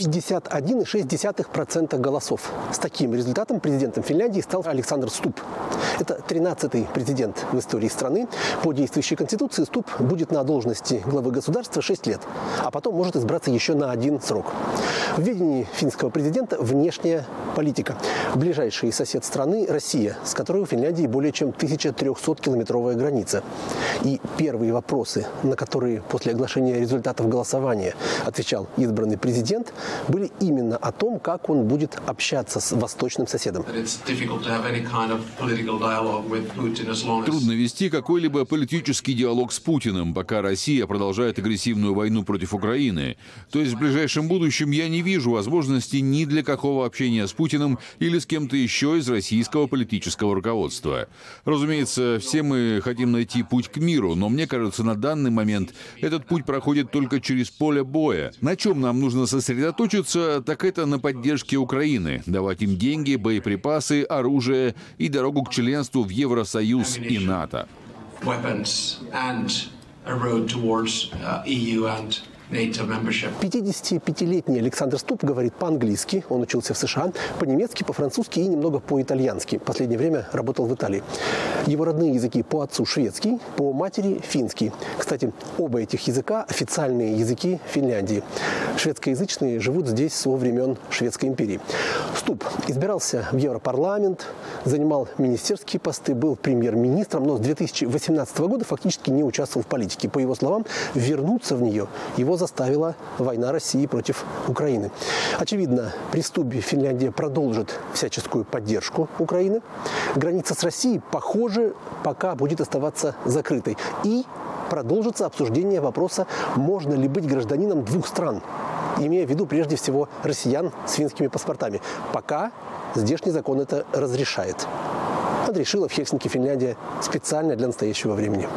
51,6% голосов. С таким результатом президентом Финляндии стал Александр Ступ. Это 13-й президент в истории страны. По действующей конституции Ступ будет на должности главы государства 6 лет, а потом может избраться еще на один срок. В ведении финского президента внешняя политика. Ближайший сосед страны – Россия, с которой у Финляндии более чем 1300-километровая граница. И первые вопросы, на которые после оглашения результатов голосования отвечал избранный президент, были именно о том, как он будет общаться с восточным соседом. Трудно вести какой-либо политический диалог с Путиным, пока Россия продолжает агрессивную войну против Украины. То есть в ближайшем будущем я не вижу возможности ни для какого общения с Путиным или с кем-то еще из российского политического руководства. Разумеется, все мы хотим найти путь к миру, но мне кажется, на данный момент этот путь проходит только через поле боя. На чем нам нужно сосредоточиться, так это на поддержке Украины, давать им деньги, боеприпасы, оружие и дорогу к членству в Евросоюз и НАТО. weapons and a road towards uh, EU and. 55-летний Александр Ступ говорит по-английски, он учился в США, по-немецки, по-французски и немного по-итальянски. Последнее время работал в Италии. Его родные языки по отцу шведский, по матери финский. Кстати, оба этих языка официальные языки Финляндии. Шведскоязычные живут здесь со времен Шведской империи. Ступ избирался в Европарламент, занимал министерские посты, был премьер-министром, но с 2018 года фактически не участвовал в политике. По его словам, вернуться в нее его заставила война России против Украины. Очевидно, при Стубе Финляндия продолжит всяческую поддержку Украины. Граница с Россией, похоже, пока будет оставаться закрытой. И продолжится обсуждение вопроса, можно ли быть гражданином двух стран, имея в виду прежде всего россиян с финскими паспортами. Пока здешний закон это разрешает. Андрей Шилов, Хельсинки, Финляндия, специально для настоящего времени.